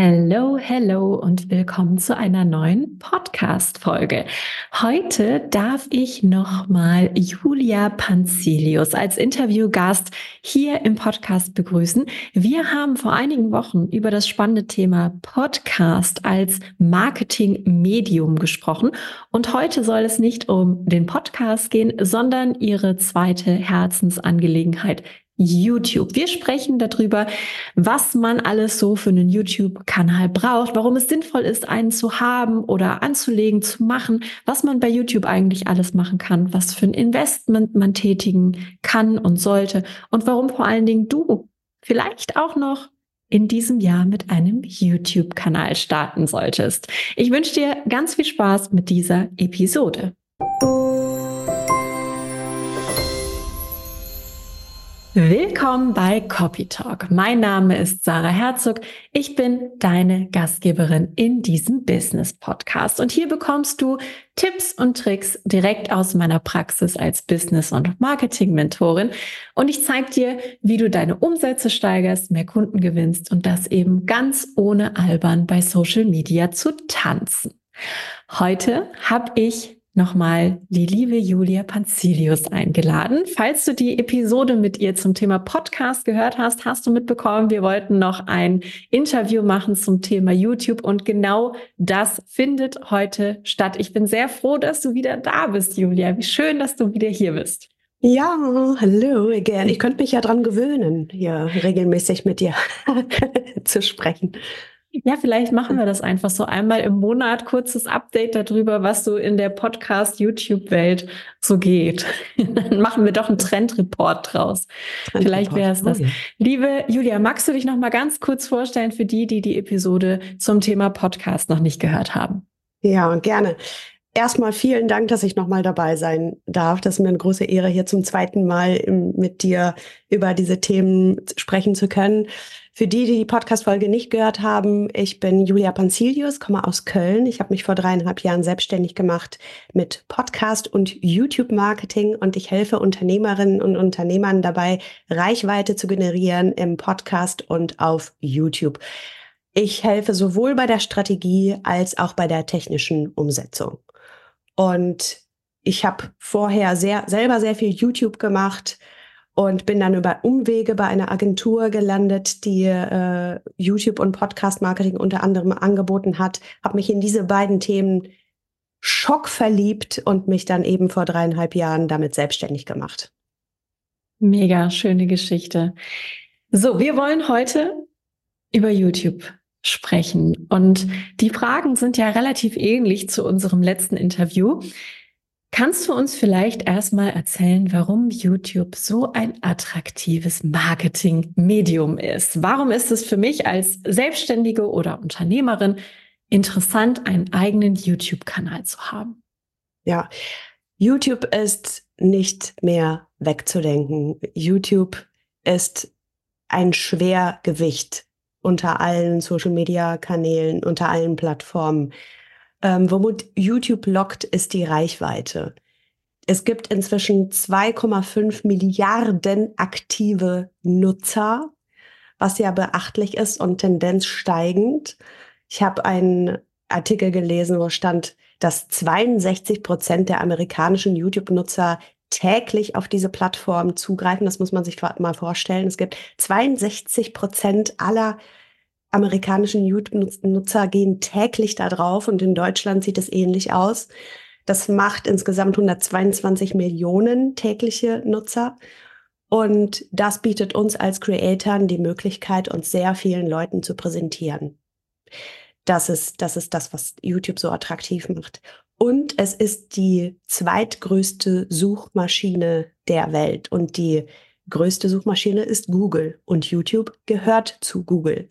Hello, hello und willkommen zu einer neuen Podcast-Folge. Heute darf ich nochmal Julia Panzilius als Interviewgast hier im Podcast begrüßen. Wir haben vor einigen Wochen über das spannende Thema Podcast als Marketing-Medium gesprochen und heute soll es nicht um den Podcast gehen, sondern ihre zweite Herzensangelegenheit, YouTube. Wir sprechen darüber, was man alles so für einen YouTube-Kanal braucht, warum es sinnvoll ist, einen zu haben oder anzulegen, zu machen, was man bei YouTube eigentlich alles machen kann, was für ein Investment man tätigen kann und sollte und warum vor allen Dingen du vielleicht auch noch in diesem Jahr mit einem YouTube-Kanal starten solltest. Ich wünsche dir ganz viel Spaß mit dieser Episode. Willkommen bei Copy Talk. Mein Name ist Sarah Herzog. Ich bin deine Gastgeberin in diesem Business Podcast. Und hier bekommst du Tipps und Tricks direkt aus meiner Praxis als Business- und Marketing-Mentorin. Und ich zeige dir, wie du deine Umsätze steigerst, mehr Kunden gewinnst und das eben ganz ohne albern bei Social Media zu tanzen. Heute habe ich nochmal die liebe Julia Panzilius eingeladen. Falls du die Episode mit ihr zum Thema Podcast gehört hast, hast du mitbekommen, wir wollten noch ein Interview machen zum Thema YouTube und genau das findet heute statt. Ich bin sehr froh, dass du wieder da bist, Julia. Wie schön, dass du wieder hier bist. Ja, hallo again. Ich könnte mich ja dran gewöhnen, hier regelmäßig mit dir zu sprechen. Ja, vielleicht machen wir das einfach so einmal im Monat, kurzes Update darüber, was so in der Podcast-YouTube-Welt so geht. Dann machen wir doch einen Trendreport draus. Trend vielleicht wäre es das. Oh, ja. Liebe Julia, magst du dich noch mal ganz kurz vorstellen für die, die die Episode zum Thema Podcast noch nicht gehört haben? Ja, gerne. Erstmal vielen Dank, dass ich nochmal dabei sein darf. Das ist mir eine große Ehre, hier zum zweiten Mal mit dir über diese Themen sprechen zu können. Für die, die die Podcast-Folge nicht gehört haben, ich bin Julia Panzilius, komme aus Köln. Ich habe mich vor dreieinhalb Jahren selbstständig gemacht mit Podcast und YouTube-Marketing und ich helfe Unternehmerinnen und Unternehmern dabei, Reichweite zu generieren im Podcast und auf YouTube. Ich helfe sowohl bei der Strategie als auch bei der technischen Umsetzung. Und ich habe vorher sehr, selber sehr viel YouTube gemacht, und bin dann über Umwege bei einer Agentur gelandet, die äh, YouTube und Podcast Marketing unter anderem angeboten hat, habe mich in diese beiden Themen schockverliebt und mich dann eben vor dreieinhalb Jahren damit selbstständig gemacht. Mega schöne Geschichte. So, wir wollen heute über YouTube sprechen und die Fragen sind ja relativ ähnlich zu unserem letzten Interview. Kannst du uns vielleicht erstmal erzählen, warum YouTube so ein attraktives Marketingmedium ist? Warum ist es für mich als Selbstständige oder Unternehmerin interessant, einen eigenen YouTube-Kanal zu haben? Ja, YouTube ist nicht mehr wegzudenken. YouTube ist ein Schwergewicht unter allen Social-Media-Kanälen, unter allen Plattformen. Ähm, womit YouTube lockt, ist die Reichweite. Es gibt inzwischen 2,5 Milliarden aktive Nutzer, was ja beachtlich ist und Tendenz steigend. Ich habe einen Artikel gelesen, wo stand, dass 62 Prozent der amerikanischen YouTube-Nutzer täglich auf diese Plattform zugreifen. Das muss man sich mal vorstellen. Es gibt 62 Prozent aller amerikanischen YouTube-Nutzer gehen täglich da drauf und in Deutschland sieht es ähnlich aus. Das macht insgesamt 122 Millionen tägliche Nutzer. Und das bietet uns als Creatoren die Möglichkeit, uns sehr vielen Leuten zu präsentieren. Das ist, das ist das, was YouTube so attraktiv macht. Und es ist die zweitgrößte Suchmaschine der Welt. Und die größte Suchmaschine ist Google. Und YouTube gehört zu Google.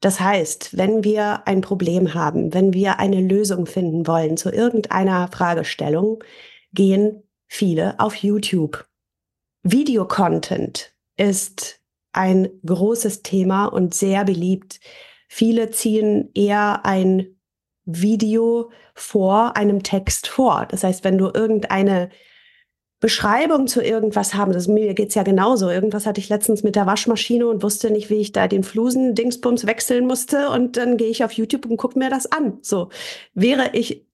Das heißt, wenn wir ein Problem haben, wenn wir eine Lösung finden wollen zu irgendeiner Fragestellung, gehen viele auf YouTube. Videocontent ist ein großes Thema und sehr beliebt. Viele ziehen eher ein Video vor einem Text vor. Das heißt, wenn du irgendeine Beschreibung zu irgendwas haben. Das, mir geht's ja genauso. Irgendwas hatte ich letztens mit der Waschmaschine und wusste nicht, wie ich da den Flusen-Dingsbums wechseln musste. Und dann gehe ich auf YouTube und gucke mir das an. So wäre ich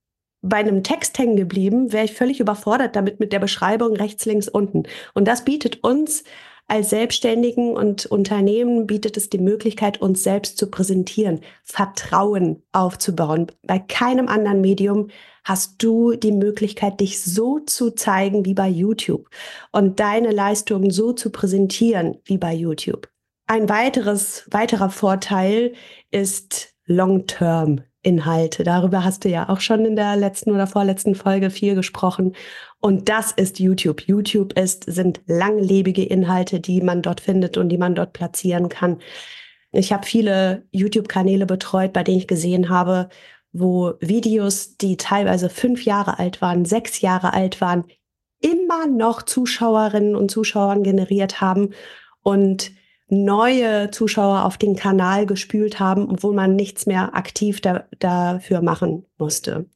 bei einem Text hängen geblieben, wäre ich völlig überfordert damit mit der Beschreibung rechts, links, unten. Und das bietet uns als Selbstständigen und Unternehmen bietet es die Möglichkeit, uns selbst zu präsentieren, Vertrauen aufzubauen. Bei keinem anderen Medium hast du die Möglichkeit, dich so zu zeigen wie bei YouTube und deine Leistungen so zu präsentieren wie bei YouTube. Ein weiteres, weiterer Vorteil ist Long-Term Inhalte. Darüber hast du ja auch schon in der letzten oder vorletzten Folge viel gesprochen. Und das ist YouTube. YouTube ist, sind langlebige Inhalte, die man dort findet und die man dort platzieren kann. Ich habe viele YouTube-Kanäle betreut, bei denen ich gesehen habe, wo Videos, die teilweise fünf Jahre alt waren, sechs Jahre alt waren, immer noch Zuschauerinnen und Zuschauern generiert haben und neue Zuschauer auf den Kanal gespült haben, obwohl man nichts mehr aktiv da, dafür machen musste.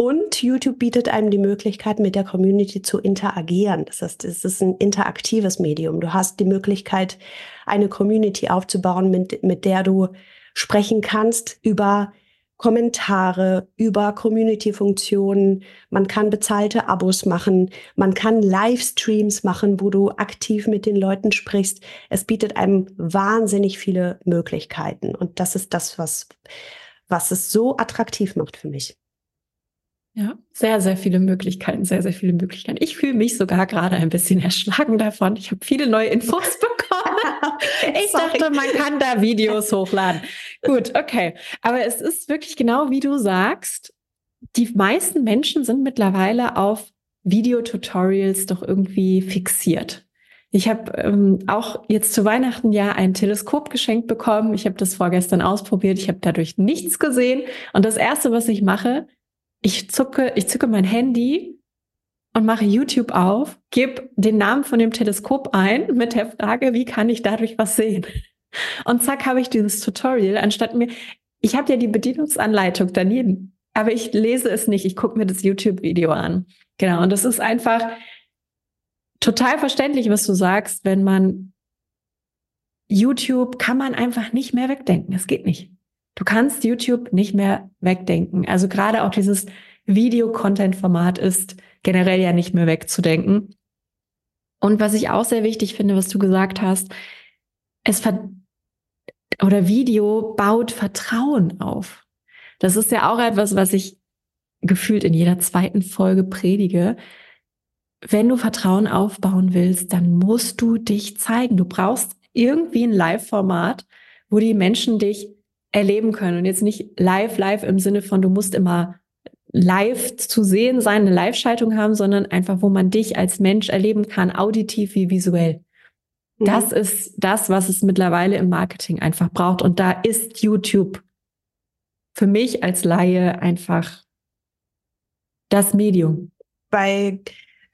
Und YouTube bietet einem die Möglichkeit, mit der Community zu interagieren. Das heißt, es ist ein interaktives Medium. Du hast die Möglichkeit, eine Community aufzubauen, mit, mit der du sprechen kannst über Kommentare, über Community-Funktionen. Man kann bezahlte Abos machen. Man kann Livestreams machen, wo du aktiv mit den Leuten sprichst. Es bietet einem wahnsinnig viele Möglichkeiten. Und das ist das, was, was es so attraktiv macht für mich. Ja, sehr, sehr viele Möglichkeiten, sehr, sehr viele Möglichkeiten. Ich fühle mich sogar gerade ein bisschen erschlagen davon. Ich habe viele neue Infos bekommen. ich dachte, man kann da Videos hochladen. Gut, okay. Aber es ist wirklich genau wie du sagst. Die meisten Menschen sind mittlerweile auf Videotutorials doch irgendwie fixiert. Ich habe ähm, auch jetzt zu Weihnachten ja ein Teleskop geschenkt bekommen. Ich habe das vorgestern ausprobiert. Ich habe dadurch nichts gesehen. Und das Erste, was ich mache, ich zucke, ich zücke mein Handy und mache YouTube auf, gebe den Namen von dem Teleskop ein mit der Frage, wie kann ich dadurch was sehen? Und zack, habe ich dieses Tutorial, anstatt mir, ich habe ja die Bedienungsanleitung daneben, aber ich lese es nicht, ich gucke mir das YouTube-Video an. Genau, und das ist einfach total verständlich, was du sagst, wenn man YouTube kann man einfach nicht mehr wegdenken. Es geht nicht. Du kannst YouTube nicht mehr wegdenken. Also gerade auch dieses Video-Content-Format ist generell ja nicht mehr wegzudenken. Und was ich auch sehr wichtig finde, was du gesagt hast, es ver oder Video baut Vertrauen auf. Das ist ja auch etwas, was ich gefühlt in jeder zweiten Folge predige. Wenn du Vertrauen aufbauen willst, dann musst du dich zeigen. Du brauchst irgendwie ein Live-Format, wo die Menschen dich erleben können. Und jetzt nicht live, live im Sinne von, du musst immer live zu sehen sein, eine Live-Schaltung haben, sondern einfach, wo man dich als Mensch erleben kann, auditiv wie visuell. Mhm. Das ist das, was es mittlerweile im Marketing einfach braucht. Und da ist YouTube für mich als Laie einfach das Medium. Bei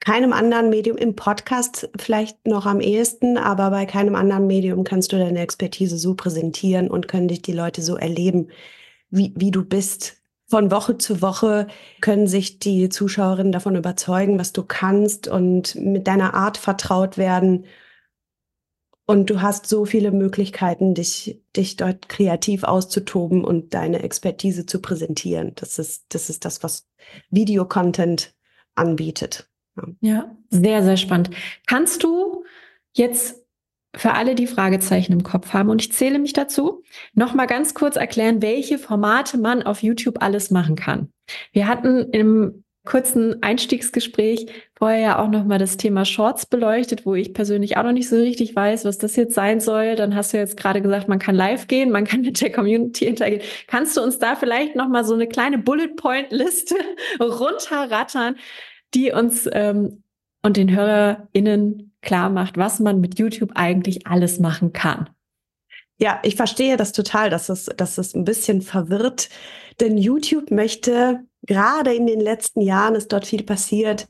keinem anderen Medium, im Podcast vielleicht noch am ehesten, aber bei keinem anderen Medium kannst du deine Expertise so präsentieren und können dich die Leute so erleben, wie, wie du bist. Von Woche zu Woche können sich die Zuschauerinnen davon überzeugen, was du kannst und mit deiner Art vertraut werden. Und du hast so viele Möglichkeiten, dich, dich dort kreativ auszutoben und deine Expertise zu präsentieren. Das ist, das ist das, was Videocontent anbietet. Ja, sehr, sehr spannend. Kannst du jetzt für alle, die Fragezeichen im Kopf haben, und ich zähle mich dazu, nochmal ganz kurz erklären, welche Formate man auf YouTube alles machen kann. Wir hatten im kurzen Einstiegsgespräch vorher ja auch nochmal das Thema Shorts beleuchtet, wo ich persönlich auch noch nicht so richtig weiß, was das jetzt sein soll. Dann hast du jetzt gerade gesagt, man kann live gehen, man kann mit der Community interagieren. Kannst du uns da vielleicht nochmal so eine kleine Bullet Point Liste runterrattern, die uns ähm, und den HörerInnen klar macht, was man mit YouTube eigentlich alles machen kann. Ja, ich verstehe das total, dass es, dass es ein bisschen verwirrt, denn YouTube möchte, gerade in den letzten Jahren ist dort viel passiert,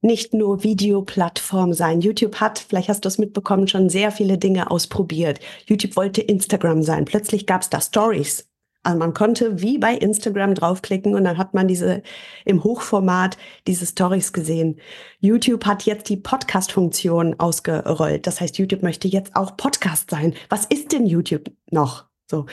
nicht nur Videoplattform sein. YouTube hat, vielleicht hast du es mitbekommen, schon sehr viele Dinge ausprobiert. YouTube wollte Instagram sein. Plötzlich gab es da Stories Also man konnte wie bei Instagram draufklicken und dann hat man diese im Hochformat diese Stories gesehen. YouTube hat jetzt die Podcast-Funktion ausgerollt. Das heißt, YouTube möchte jetzt auch Podcast sein. Was ist denn YouTube noch? So.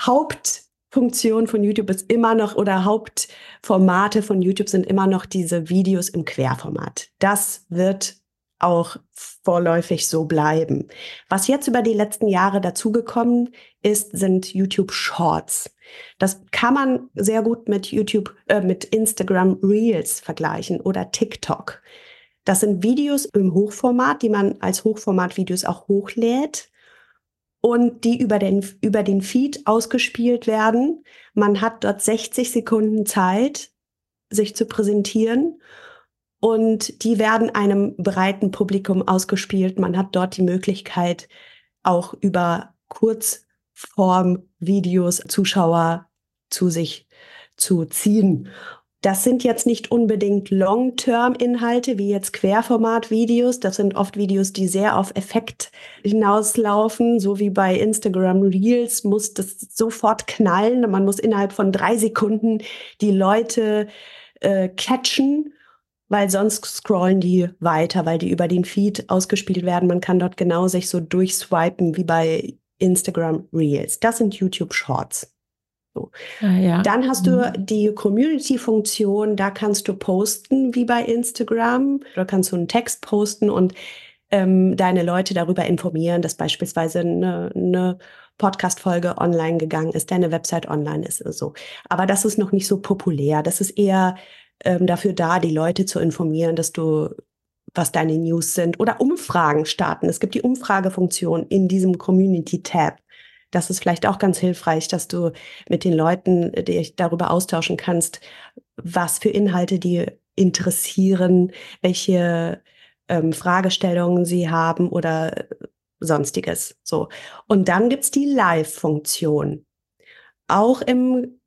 Hauptfunktion von YouTube ist immer noch oder Hauptformate von YouTube sind immer noch diese Videos im Querformat. Das wird auch vorläufig so bleiben. Was jetzt über die letzten Jahre dazugekommen ist, sind YouTube Shorts. Das kann man sehr gut mit YouTube, äh, mit Instagram Reels vergleichen oder TikTok. Das sind Videos im Hochformat, die man als Hochformat-Videos auch hochlädt und die über den, über den Feed ausgespielt werden. Man hat dort 60 Sekunden Zeit, sich zu präsentieren und die werden einem breiten Publikum ausgespielt. Man hat dort die Möglichkeit, auch über Kurzform-Videos Zuschauer zu sich zu ziehen. Das sind jetzt nicht unbedingt Long-Term-Inhalte wie jetzt Querformat-Videos. Das sind oft Videos, die sehr auf Effekt hinauslaufen. So wie bei Instagram Reels muss das sofort knallen. Man muss innerhalb von drei Sekunden die Leute äh, catchen weil sonst scrollen die weiter, weil die über den Feed ausgespielt werden. Man kann dort genau sich so durchswipen wie bei Instagram Reels. Das sind YouTube Shorts. So. Ah, ja. Dann hast du mhm. die Community-Funktion, da kannst du posten wie bei Instagram. Da kannst du einen Text posten und ähm, deine Leute darüber informieren, dass beispielsweise eine, eine Podcast-Folge online gegangen ist, deine Website online ist. So. Aber das ist noch nicht so populär. Das ist eher ähm, dafür da, die Leute zu informieren, dass du was deine News sind oder Umfragen starten. Es gibt die Umfragefunktion in diesem Community-Tab. Das ist vielleicht auch ganz hilfreich, dass du mit den Leuten dich darüber austauschen kannst, was für Inhalte die interessieren, welche ähm, Fragestellungen sie haben oder sonstiges. So. Und dann gibt's die Live-Funktion. Auch im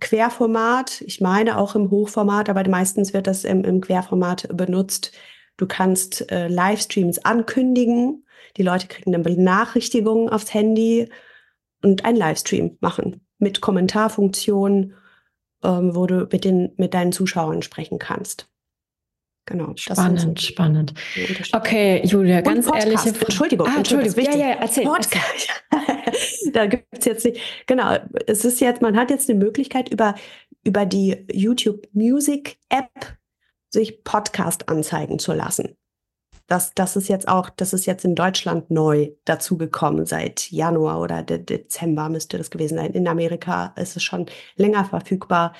Querformat, ich meine auch im Hochformat, aber meistens wird das im, im Querformat benutzt. Du kannst äh, Livestreams ankündigen, die Leute kriegen dann Benachrichtigungen aufs Handy und einen Livestream machen mit Kommentarfunktion, ähm, wo du mit, den, mit deinen Zuschauern sprechen kannst. Genau. Spannend, spannend. Okay, Julia, ganz ehrlich. Entschuldigung, ah, Entschuldigung. Ja, ja, erzähl. Podcast. da gibt es jetzt nicht. Genau, es ist jetzt, man hat jetzt eine Möglichkeit über, über die YouTube Music App sich Podcast anzeigen zu lassen. Das, das ist jetzt auch, das ist jetzt in Deutschland neu dazugekommen. Seit Januar oder De Dezember müsste das gewesen sein. In Amerika ist es schon länger verfügbar.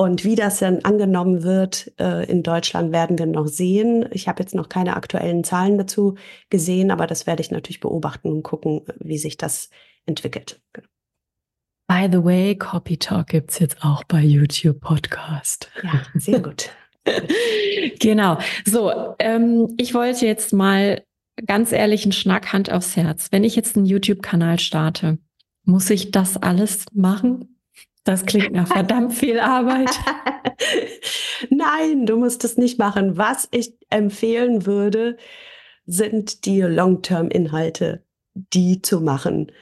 Und wie das dann angenommen wird äh, in Deutschland, werden wir noch sehen. Ich habe jetzt noch keine aktuellen Zahlen dazu gesehen, aber das werde ich natürlich beobachten und gucken, wie sich das entwickelt. By the way, Copy Talk gibt es jetzt auch bei YouTube Podcast. Ja, sehr gut. genau. So, ähm, ich wollte jetzt mal ganz ehrlich einen Schnack Hand aufs Herz. Wenn ich jetzt einen YouTube-Kanal starte, muss ich das alles machen? Das klingt nach verdammt viel Arbeit. Nein, du musst es nicht machen. Was ich empfehlen würde, sind die Long-Term-Inhalte, die zu machen.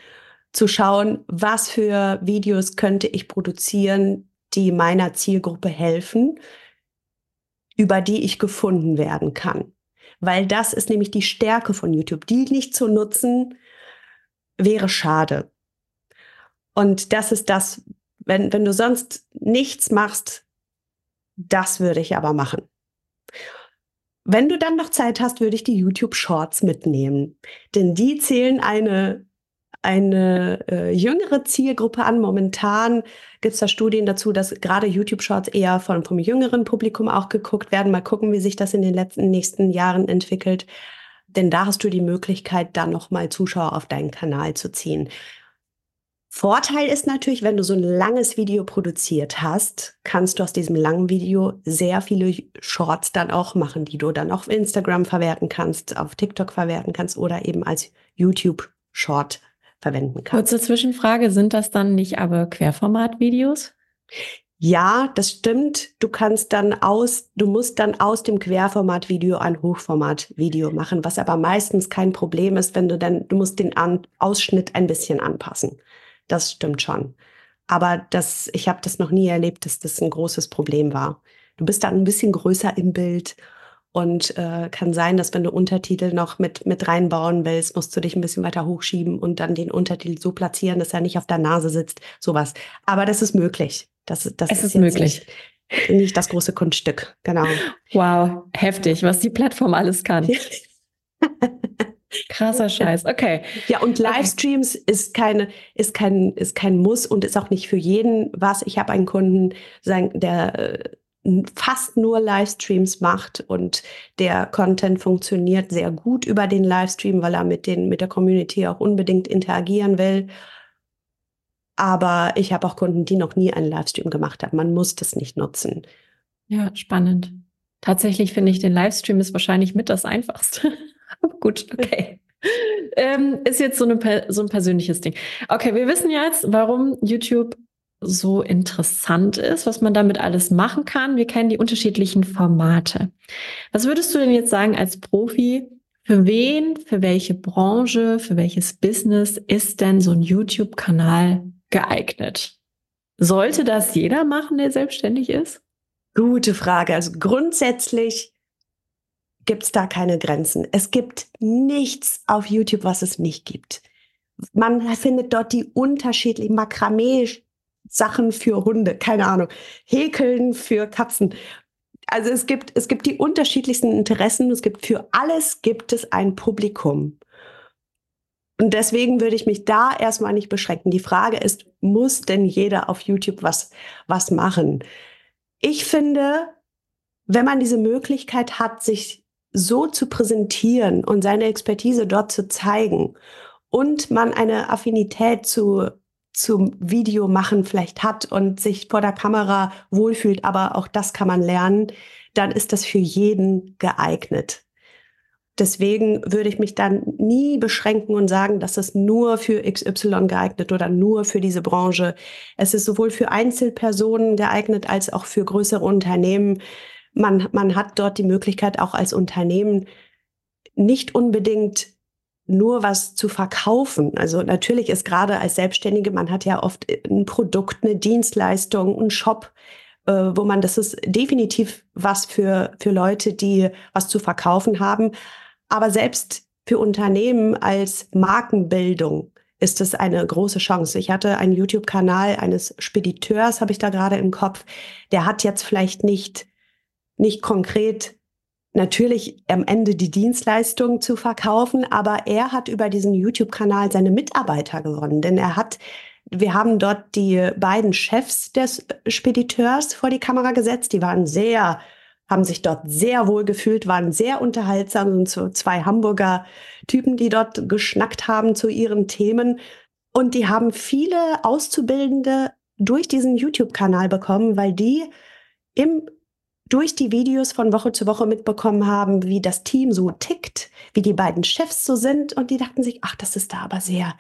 Zu schauen, was für Videos könnte ich produzieren, die meiner Zielgruppe helfen, über die ich gefunden werden kann. Weil das ist nämlich die Stärke von YouTube. Die nicht zu nutzen, wäre schade. Und das ist das, wenn, wenn du sonst nichts machst, das würde ich aber machen. Wenn du dann noch Zeit hast, würde ich die YouTube Shorts mitnehmen, denn die zählen eine eine äh, jüngere Zielgruppe an. Momentan gibt es da Studien dazu, dass gerade YouTube Shorts eher von, vom jüngeren Publikum auch geguckt werden. Mal gucken, wie sich das in den letzten nächsten Jahren entwickelt. Denn da hast du die Möglichkeit, dann nochmal Zuschauer auf deinen Kanal zu ziehen. Vorteil ist natürlich, wenn du so ein langes Video produziert hast, kannst du aus diesem langen Video sehr viele Shorts dann auch machen, die du dann auf Instagram verwerten kannst, auf TikTok verwerten kannst oder eben als YouTube Short verwenden kannst. Kurze Zwischenfrage, sind das dann nicht aber Querformat-Videos? Ja, das stimmt. Du kannst dann aus, du musst dann aus dem Querformat-Video ein Hochformat-Video machen, was aber meistens kein Problem ist, wenn du dann, du musst den An Ausschnitt ein bisschen anpassen. Das stimmt schon. Aber das, ich habe das noch nie erlebt, dass das ein großes Problem war. Du bist dann ein bisschen größer im Bild und äh, kann sein, dass wenn du Untertitel noch mit, mit reinbauen willst, musst du dich ein bisschen weiter hochschieben und dann den Untertitel so platzieren, dass er nicht auf der Nase sitzt. Sowas. Aber das ist möglich. Das, das es ist, ist möglich. Nicht, nicht das große Kunststück. Genau. Wow, heftig, was die Plattform alles kann. Krasser Scheiß, okay. Ja, und Livestreams ist keine, ist kein, ist kein Muss und ist auch nicht für jeden was. Ich habe einen Kunden, der äh, fast nur Livestreams macht und der Content funktioniert sehr gut über den Livestream, weil er mit den, mit der Community auch unbedingt interagieren will. Aber ich habe auch Kunden, die noch nie einen Livestream gemacht haben. Man muss das nicht nutzen. Ja, spannend. Tatsächlich finde ich, den Livestream ist wahrscheinlich mit das Einfachste. Gut, okay. ähm, ist jetzt so, eine, so ein persönliches Ding. Okay, wir wissen jetzt, warum YouTube so interessant ist, was man damit alles machen kann. Wir kennen die unterschiedlichen Formate. Was würdest du denn jetzt sagen als Profi? Für wen, für welche Branche, für welches Business ist denn so ein YouTube-Kanal geeignet? Sollte das jeder machen, der selbstständig ist? Gute Frage. Also grundsätzlich gibt es da keine Grenzen. Es gibt nichts auf YouTube, was es nicht gibt. Man findet dort die unterschiedlichen Makramee Sachen für Hunde, keine Ahnung, Häkeln für Katzen. Also es gibt, es gibt die unterschiedlichsten Interessen. Es gibt für alles gibt es ein Publikum. Und deswegen würde ich mich da erstmal nicht beschränken. Die Frage ist, muss denn jeder auf YouTube was, was machen? Ich finde, wenn man diese Möglichkeit hat, sich so zu präsentieren und seine Expertise dort zu zeigen und man eine Affinität zu zum Video machen vielleicht hat und sich vor der Kamera wohlfühlt, aber auch das kann man lernen, dann ist das für jeden geeignet. Deswegen würde ich mich dann nie beschränken und sagen, dass es nur für XY geeignet oder nur für diese Branche. Es ist sowohl für Einzelpersonen geeignet als auch für größere Unternehmen. Man, man hat dort die Möglichkeit, auch als Unternehmen nicht unbedingt nur was zu verkaufen. Also natürlich ist gerade als Selbstständige, man hat ja oft ein Produkt, eine Dienstleistung, einen Shop, äh, wo man, das ist definitiv was für, für Leute, die was zu verkaufen haben. Aber selbst für Unternehmen als Markenbildung ist es eine große Chance. Ich hatte einen YouTube-Kanal eines Spediteurs, habe ich da gerade im Kopf. Der hat jetzt vielleicht nicht, nicht konkret natürlich am Ende die Dienstleistung zu verkaufen, aber er hat über diesen YouTube-Kanal seine Mitarbeiter gewonnen, denn er hat wir haben dort die beiden Chefs des Spediteurs vor die Kamera gesetzt. Die waren sehr, haben sich dort sehr wohl gefühlt, waren sehr unterhaltsam und so zwei Hamburger Typen, die dort geschnackt haben zu ihren Themen. Und die haben viele Auszubildende durch diesen YouTube-Kanal bekommen, weil die im durch die Videos von Woche zu Woche mitbekommen haben, wie das Team so tickt, wie die beiden Chefs so sind. Und die dachten sich, ach, das ist da aber sehr,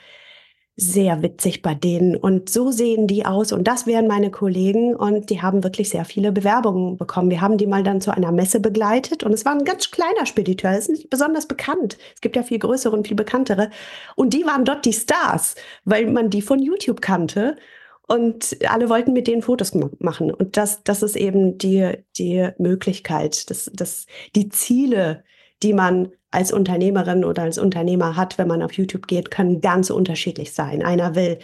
sehr witzig bei denen. Und so sehen die aus. Und das wären meine Kollegen. Und die haben wirklich sehr viele Bewerbungen bekommen. Wir haben die mal dann zu einer Messe begleitet. Und es war ein ganz kleiner Spediteur. Das ist nicht besonders bekannt. Es gibt ja viel größere und viel bekanntere. Und die waren dort die Stars, weil man die von YouTube kannte. Und alle wollten mit denen Fotos machen. Und das, das ist eben die, die Möglichkeit, das, das, die Ziele, die man als Unternehmerin oder als Unternehmer hat, wenn man auf YouTube geht, können ganz unterschiedlich sein. Einer will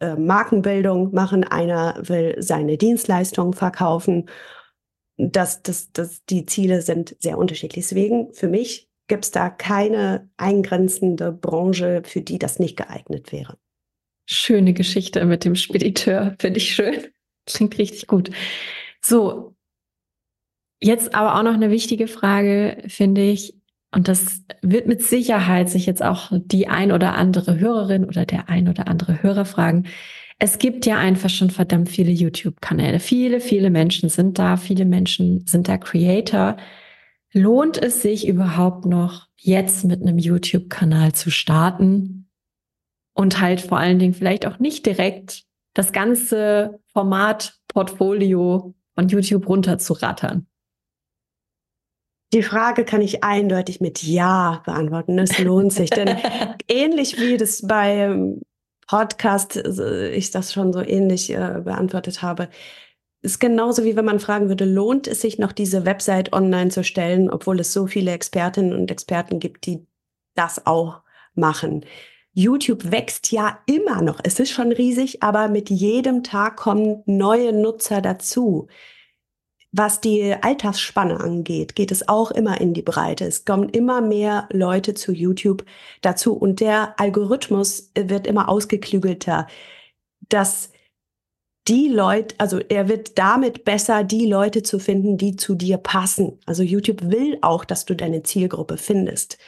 äh, Markenbildung machen, einer will seine Dienstleistungen verkaufen. Das, das, das, die Ziele sind sehr unterschiedlich. Deswegen, für mich gibt es da keine eingrenzende Branche, für die das nicht geeignet wäre. Schöne Geschichte mit dem Spediteur, finde ich schön. Klingt richtig gut. So, jetzt aber auch noch eine wichtige Frage, finde ich. Und das wird mit Sicherheit sich jetzt auch die ein oder andere Hörerin oder der ein oder andere Hörer fragen. Es gibt ja einfach schon verdammt viele YouTube-Kanäle. Viele, viele Menschen sind da. Viele Menschen sind da Creator. Lohnt es sich überhaupt noch, jetzt mit einem YouTube-Kanal zu starten? Und halt vor allen Dingen vielleicht auch nicht direkt das ganze Formatportfolio von YouTube runterzurattern? Die Frage kann ich eindeutig mit Ja beantworten. Es lohnt sich, denn ähnlich wie das bei Podcast äh, ich das schon so ähnlich äh, beantwortet habe. Ist genauso wie wenn man fragen würde, lohnt es sich noch diese Website online zu stellen, obwohl es so viele Expertinnen und Experten gibt, die das auch machen. YouTube wächst ja immer noch. Es ist schon riesig, aber mit jedem Tag kommen neue Nutzer dazu. Was die Altersspanne angeht, geht es auch immer in die Breite. Es kommen immer mehr Leute zu YouTube dazu und der Algorithmus wird immer ausgeklügelter, dass die Leute, also er wird damit besser, die Leute zu finden, die zu dir passen. Also YouTube will auch, dass du deine Zielgruppe findest.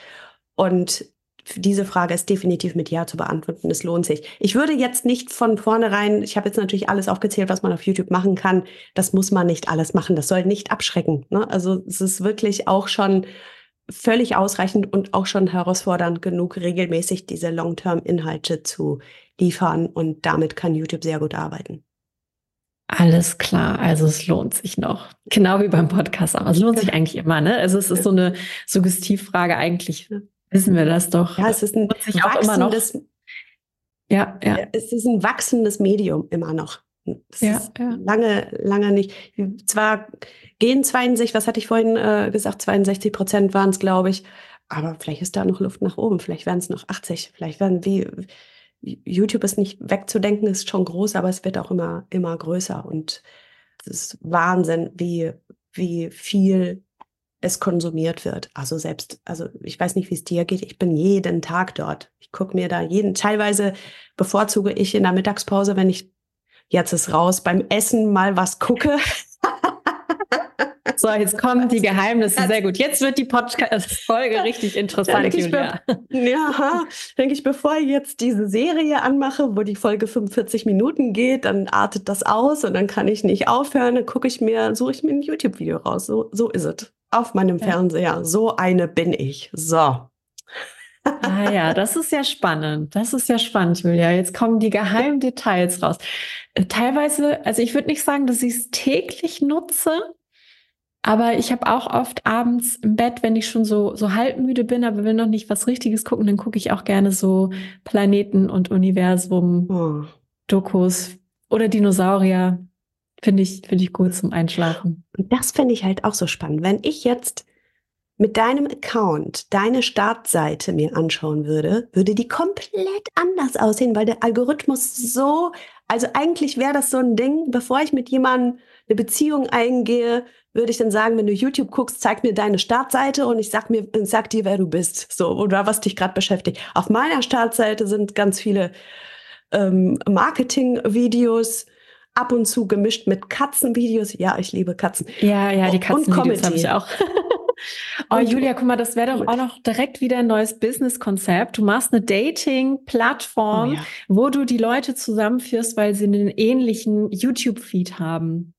Und diese Frage ist definitiv mit Ja zu beantworten. Es lohnt sich. Ich würde jetzt nicht von vornherein, ich habe jetzt natürlich alles aufgezählt, was man auf YouTube machen kann. Das muss man nicht alles machen. Das soll nicht abschrecken. Ne? Also es ist wirklich auch schon völlig ausreichend und auch schon herausfordernd genug, regelmäßig diese Long-Term-Inhalte zu liefern. Und damit kann YouTube sehr gut arbeiten. Alles klar, also es lohnt sich noch. Genau wie beim Podcast, aber es lohnt sich eigentlich immer, ne? Also es ist so eine Suggestivfrage eigentlich wissen wir das doch. Ja, es ist ein wachsendes, ja, ja. Es ist ein wachsendes Medium immer noch. Es ja, ja. lange, lange nicht. Zwar gehen 62, was hatte ich vorhin äh, gesagt, 62 Prozent waren es, glaube ich. Aber vielleicht ist da noch Luft nach oben. Vielleicht werden es noch 80. Vielleicht werden wie YouTube ist nicht wegzudenken, ist schon groß, aber es wird auch immer, immer größer. Und es ist Wahnsinn, wie, wie viel es konsumiert wird. Also selbst, also ich weiß nicht, wie es dir geht. Ich bin jeden Tag dort. Ich gucke mir da jeden, teilweise bevorzuge ich in der Mittagspause, wenn ich jetzt ist raus, beim Essen mal was gucke. So, jetzt kommen die Geheimnisse. Sehr gut. Jetzt wird die Podcast-Folge richtig interessant, ja, Julia. ja, denke ich, bevor ich jetzt diese Serie anmache, wo die Folge 45 Minuten geht, dann artet das aus und dann kann ich nicht aufhören. Dann gucke ich mir, suche ich mir ein YouTube-Video raus. So, so ist es auf meinem ja. Fernseher. So eine bin ich. So. Ah ja, das ist ja spannend. Das ist ja spannend, Julia. Jetzt kommen die geheimen Details raus. Äh, teilweise, also ich würde nicht sagen, dass ich es täglich nutze, aber ich habe auch oft abends im Bett, wenn ich schon so, so halbmüde bin, aber will noch nicht was Richtiges gucken, dann gucke ich auch gerne so Planeten und Universum, oh. Dokus oder Dinosaurier. Finde ich, finde ich gut zum Einschlafen. Und das finde ich halt auch so spannend. Wenn ich jetzt mit deinem Account deine Startseite mir anschauen würde, würde die komplett anders aussehen, weil der Algorithmus so, also eigentlich wäre das so ein Ding, bevor ich mit jemandem eine Beziehung eingehe, würde ich dann sagen, wenn du YouTube guckst, zeig mir deine Startseite und ich sag mir, sag dir, wer du bist, so oder was dich gerade beschäftigt. Auf meiner Startseite sind ganz viele ähm, Marketing-Videos, ab und zu gemischt mit Katzenvideos. Ja, ich liebe Katzen. Ja, ja, die Katzenvideos habe ich auch. oh, Julia, guck mal, das wäre doch auch noch direkt wieder ein neues Business-Konzept. Du machst eine Dating-Plattform, oh, ja. wo du die Leute zusammenführst, weil sie einen ähnlichen YouTube-Feed haben.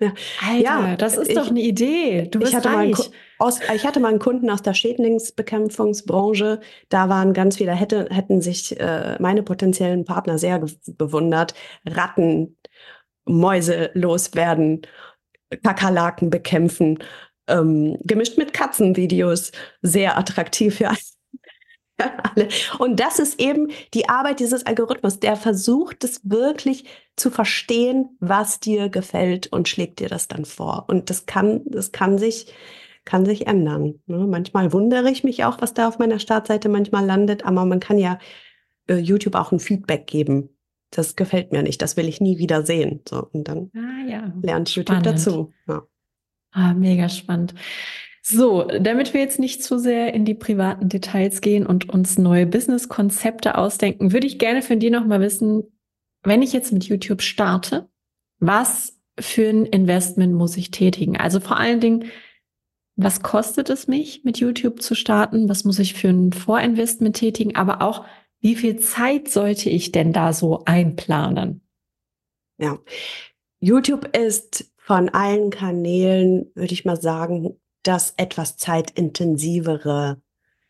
Ja. Alter, ja, das ist ich, doch eine Idee. Du bist ich hatte, reich. Mal aus, ich hatte mal einen Kunden aus der Schädlingsbekämpfungsbranche. Da waren ganz viele, hätte, hätten sich äh, meine potenziellen Partner sehr bewundert. Ratten, Mäuse loswerden, Kakerlaken bekämpfen, ähm, gemischt mit Katzenvideos. Sehr attraktiv für alle. Und das ist eben die Arbeit dieses Algorithmus. Der versucht es wirklich zu verstehen, was dir gefällt und schlägt dir das dann vor. Und das kann, das kann sich, kann sich ändern. Ne? Manchmal wundere ich mich auch, was da auf meiner Startseite manchmal landet, aber man kann ja äh, YouTube auch ein Feedback geben. Das gefällt mir nicht, das will ich nie wieder sehen. So, und dann ah, ja. lernt YouTube Spannend. dazu. Ja. Ah, mega spannend. So, damit wir jetzt nicht zu sehr in die privaten Details gehen und uns neue Business-Konzepte ausdenken, würde ich gerne von dir nochmal wissen, wenn ich jetzt mit YouTube starte, was für ein Investment muss ich tätigen? Also vor allen Dingen, was kostet es mich, mit YouTube zu starten? Was muss ich für ein Vorinvestment tätigen? Aber auch, wie viel Zeit sollte ich denn da so einplanen? Ja, YouTube ist von allen Kanälen, würde ich mal sagen, das etwas zeitintensivere,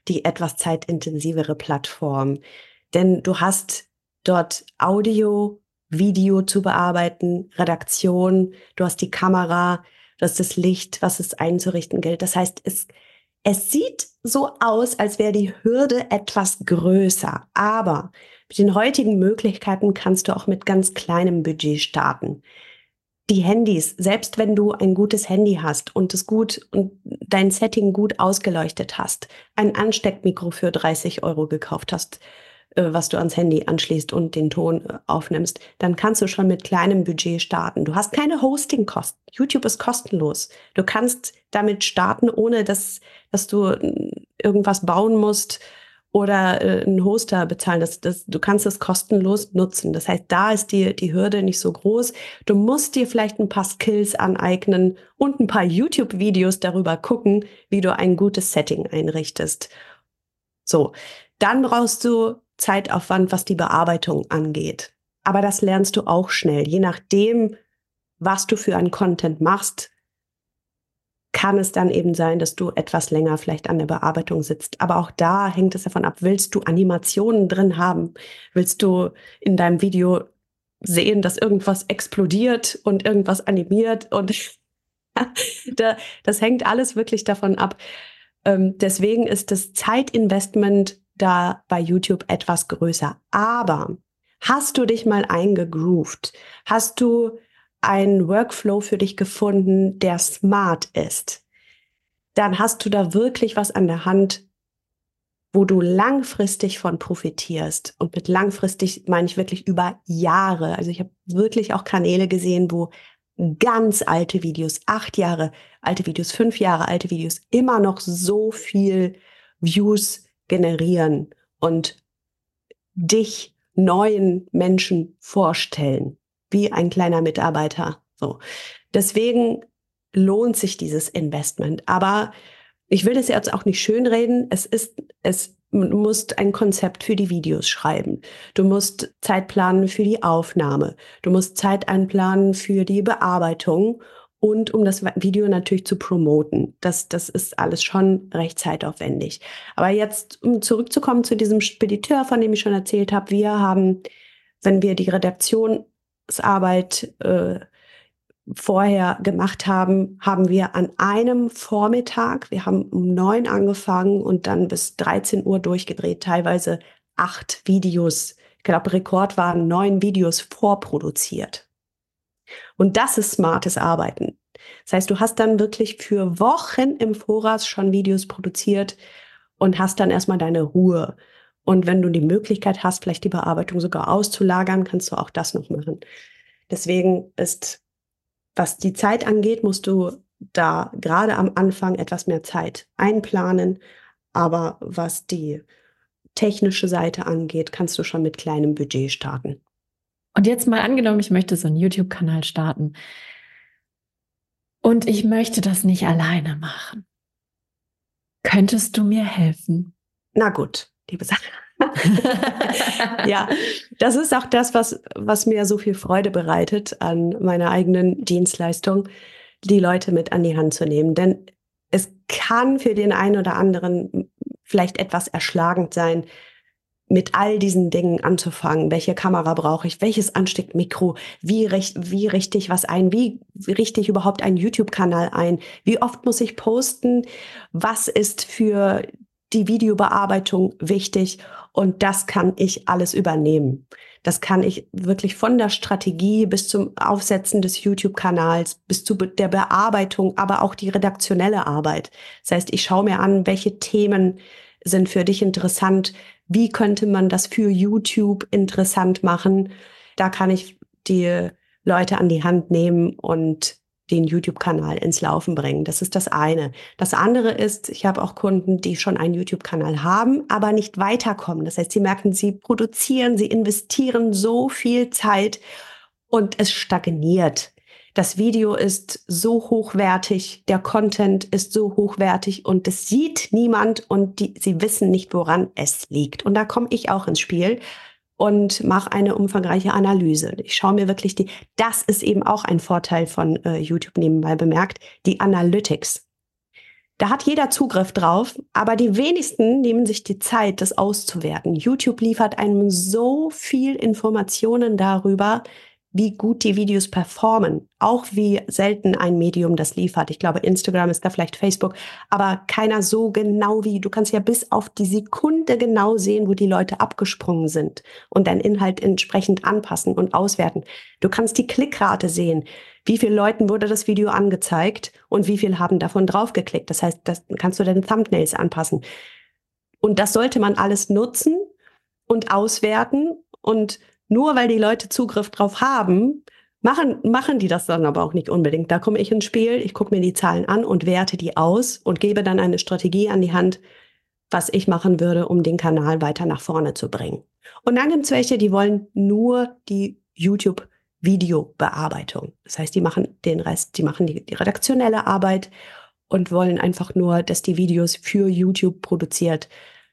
die etwas zeitintensivere Plattform. Denn du hast dort Audio, Video zu bearbeiten, Redaktion, du hast die Kamera, du hast das Licht, was es einzurichten gilt. Das heißt, es, es sieht so aus, als wäre die Hürde etwas größer. Aber Mit den heutigen Möglichkeiten kannst du auch mit ganz kleinem Budget starten. Die Handys, selbst wenn du ein gutes Handy hast und es gut und dein Setting gut ausgeleuchtet hast, ein Ansteckmikro für 30 Euro gekauft hast, äh, was du ans Handy anschließt und den Ton äh, aufnimmst, dann kannst du schon mit kleinem Budget starten. Du hast keine Hostingkosten. YouTube ist kostenlos. Du kannst damit starten, ohne dass, dass du äh, irgendwas bauen musst oder äh, einen Hoster bezahlen. Das, das, du kannst es kostenlos nutzen. Das heißt, da ist die, die Hürde nicht so groß. Du musst dir vielleicht ein paar Skills aneignen und ein paar YouTube-Videos darüber gucken, wie du ein gutes Setting einrichtest. So, dann brauchst du Zeitaufwand, was die Bearbeitung angeht. Aber das lernst du auch schnell. Je nachdem, was du für einen Content machst, kann es dann eben sein, dass du etwas länger vielleicht an der Bearbeitung sitzt. Aber auch da hängt es davon ab, willst du Animationen drin haben? Willst du in deinem Video sehen, dass irgendwas explodiert und irgendwas animiert? Und das hängt alles wirklich davon ab. Ähm, deswegen ist das Zeitinvestment da bei YouTube etwas größer. Aber hast du dich mal eingegroovt? Hast du einen Workflow für dich gefunden, der smart ist? Dann hast du da wirklich was an der Hand, wo du langfristig von profitierst. Und mit langfristig meine ich wirklich über Jahre. Also ich habe wirklich auch Kanäle gesehen, wo ganz alte Videos, acht Jahre alte Videos, fünf Jahre alte Videos, immer noch so viel Views generieren und dich neuen Menschen vorstellen, wie ein kleiner Mitarbeiter. So. Deswegen lohnt sich dieses Investment. Aber ich will das jetzt auch nicht schönreden. Es ist, es, du musst ein Konzept für die Videos schreiben. Du musst Zeit planen für die Aufnahme. Du musst Zeit einplanen für die Bearbeitung und um das Video natürlich zu promoten. Das, das ist alles schon recht zeitaufwendig. Aber jetzt, um zurückzukommen zu diesem Spediteur, von dem ich schon erzählt habe, wir haben, wenn wir die Redaktionsarbeit äh, vorher gemacht haben, haben wir an einem Vormittag, wir haben um neun angefangen und dann bis 13 Uhr durchgedreht, teilweise acht Videos. Ich glaube, Rekord waren neun Videos vorproduziert. Und das ist smartes Arbeiten. Das heißt, du hast dann wirklich für Wochen im Voraus schon Videos produziert und hast dann erstmal deine Ruhe. Und wenn du die Möglichkeit hast, vielleicht die Bearbeitung sogar auszulagern, kannst du auch das noch machen. Deswegen ist, was die Zeit angeht, musst du da gerade am Anfang etwas mehr Zeit einplanen. Aber was die technische Seite angeht, kannst du schon mit kleinem Budget starten. Und jetzt mal angenommen, ich möchte so einen YouTube-Kanal starten. Und ich möchte das nicht alleine machen. Könntest du mir helfen? Na gut, liebe Sache. ja, das ist auch das, was, was mir so viel Freude bereitet an meiner eigenen Dienstleistung, die Leute mit an die Hand zu nehmen. Denn es kann für den einen oder anderen vielleicht etwas erschlagend sein, mit all diesen Dingen anzufangen. Welche Kamera brauche ich? Welches Ansteckmikro? Wie, recht, wie richte ich was ein? Wie, richte ich überhaupt einen YouTube-Kanal ein? Wie oft muss ich posten? Was ist für die Videobearbeitung wichtig? Und das kann ich alles übernehmen. Das kann ich wirklich von der Strategie bis zum Aufsetzen des YouTube-Kanals, bis zu der Bearbeitung, aber auch die redaktionelle Arbeit. Das heißt, ich schaue mir an, welche Themen sind für dich interessant, wie könnte man das für YouTube interessant machen. Da kann ich die Leute an die Hand nehmen und den YouTube-Kanal ins Laufen bringen. Das ist das eine. Das andere ist, ich habe auch Kunden, die schon einen YouTube-Kanal haben, aber nicht weiterkommen. Das heißt, sie merken, sie produzieren, sie investieren so viel Zeit und es stagniert. Das Video ist so hochwertig, der Content ist so hochwertig und es sieht niemand und die, sie wissen nicht, woran es liegt. Und da komme ich auch ins Spiel und mache eine umfangreiche Analyse. Ich schaue mir wirklich die, das ist eben auch ein Vorteil von äh, YouTube nebenbei bemerkt, die Analytics. Da hat jeder Zugriff drauf, aber die wenigsten nehmen sich die Zeit, das auszuwerten. YouTube liefert einem so viel Informationen darüber, wie gut die Videos performen, auch wie selten ein Medium das liefert. Ich glaube, Instagram ist da vielleicht Facebook, aber keiner so genau wie. Du kannst ja bis auf die Sekunde genau sehen, wo die Leute abgesprungen sind und deinen Inhalt entsprechend anpassen und auswerten. Du kannst die Klickrate sehen. Wie vielen Leuten wurde das Video angezeigt und wie viel haben davon draufgeklickt? Das heißt, das kannst du deine Thumbnails anpassen. Und das sollte man alles nutzen und auswerten und nur weil die Leute Zugriff drauf haben, machen, machen die das dann aber auch nicht unbedingt. Da komme ich ins Spiel, ich gucke mir die Zahlen an und werte die aus und gebe dann eine Strategie an die Hand, was ich machen würde, um den Kanal weiter nach vorne zu bringen. Und dann gibt es welche, die wollen nur die YouTube Videobearbeitung. Das heißt, die machen den Rest, die machen die, die redaktionelle Arbeit und wollen einfach nur, dass die Videos für YouTube produziert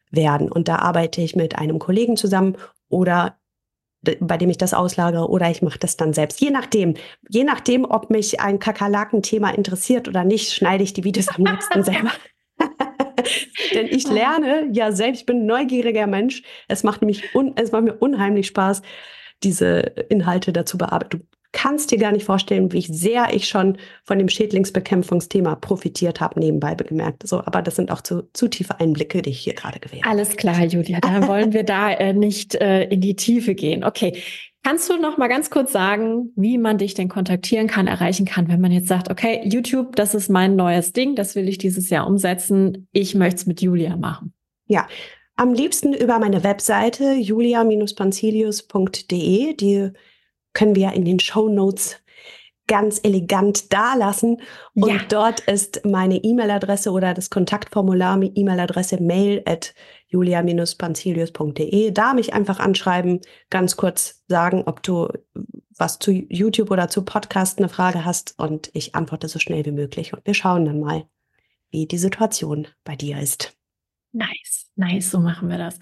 werden. Und da arbeite ich mit einem Kollegen zusammen oder bei dem ich das auslagere oder ich mache das dann selbst. Je nachdem, je nachdem, ob mich ein Kakerlaken-Thema interessiert oder nicht, schneide ich die Videos am liebsten selber. Denn ich lerne ja selbst, ich bin ein neugieriger Mensch. Es macht, mich es macht mir unheimlich Spaß, diese Inhalte dazu bearbeiten. Du kannst dir gar nicht vorstellen, wie sehr ich schon von dem Schädlingsbekämpfungsthema profitiert habe, nebenbei bemerkt. So, aber das sind auch zu, zu tiefe Einblicke, die ich hier gerade gewählt habe. Alles klar, Julia. Da wollen wir da äh, nicht äh, in die Tiefe gehen. Okay. Kannst du noch mal ganz kurz sagen, wie man dich denn kontaktieren kann, erreichen kann, wenn man jetzt sagt, okay, YouTube, das ist mein neues Ding, das will ich dieses Jahr umsetzen, ich möchte es mit Julia machen? Ja, am liebsten über meine Webseite julia-pancilius.de. Die können wir in den Show Notes ganz elegant dalassen. Und ja. dort ist meine E-Mail-Adresse oder das Kontaktformular, E-Mail-Adresse mail at julia-pancilius.de. Da mich einfach anschreiben, ganz kurz sagen, ob du was zu YouTube oder zu Podcast eine Frage hast und ich antworte so schnell wie möglich. Und wir schauen dann mal, wie die Situation bei dir ist. Nice, nice, so machen wir das.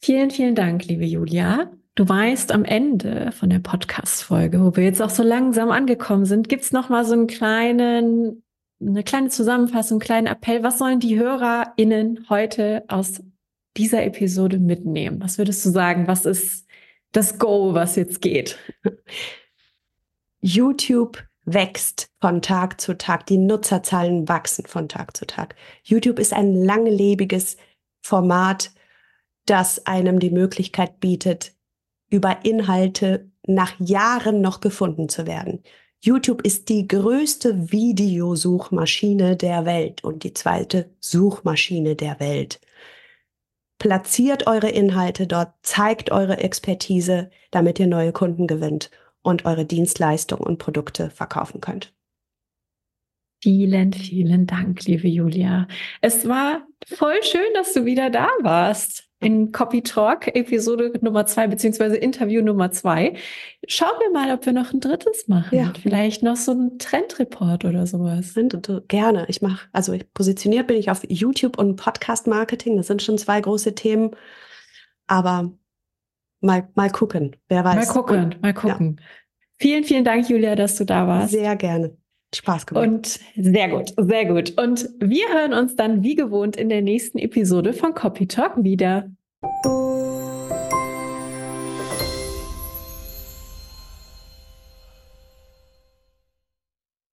Vielen, vielen Dank, liebe Julia. Du weißt, am Ende von der Podcast-Folge, wo wir jetzt auch so langsam angekommen sind, gibt's noch mal so einen kleinen, eine kleine Zusammenfassung, einen kleinen Appell. Was sollen die HörerInnen heute aus dieser Episode mitnehmen? Was würdest du sagen? Was ist das Go, was jetzt geht? YouTube wächst von Tag zu Tag. Die Nutzerzahlen wachsen von Tag zu Tag. YouTube ist ein langlebiges Format, das einem die Möglichkeit bietet, über Inhalte nach Jahren noch gefunden zu werden. YouTube ist die größte Videosuchmaschine der Welt und die zweite Suchmaschine der Welt. Platziert eure Inhalte dort, zeigt eure Expertise, damit ihr neue Kunden gewinnt und eure Dienstleistungen und Produkte verkaufen könnt. Vielen, vielen Dank, liebe Julia. Es war voll schön, dass du wieder da warst in Copy Talk, Episode Nummer zwei, beziehungsweise Interview Nummer zwei. Schauen wir mal, ob wir noch ein drittes machen. Ja. Vielleicht noch so ein Trendreport oder sowas. Gerne. Ich mache, also ich positioniert bin ich auf YouTube und Podcast Marketing. Das sind schon zwei große Themen. Aber mal, mal gucken. Wer weiß. Mal gucken, mal gucken. Ja. Vielen, vielen Dank, Julia, dass du da warst. Sehr gerne. Spaß gemacht. Und sehr gut, sehr gut. Und wir hören uns dann wie gewohnt in der nächsten Episode von Copy Talk wieder.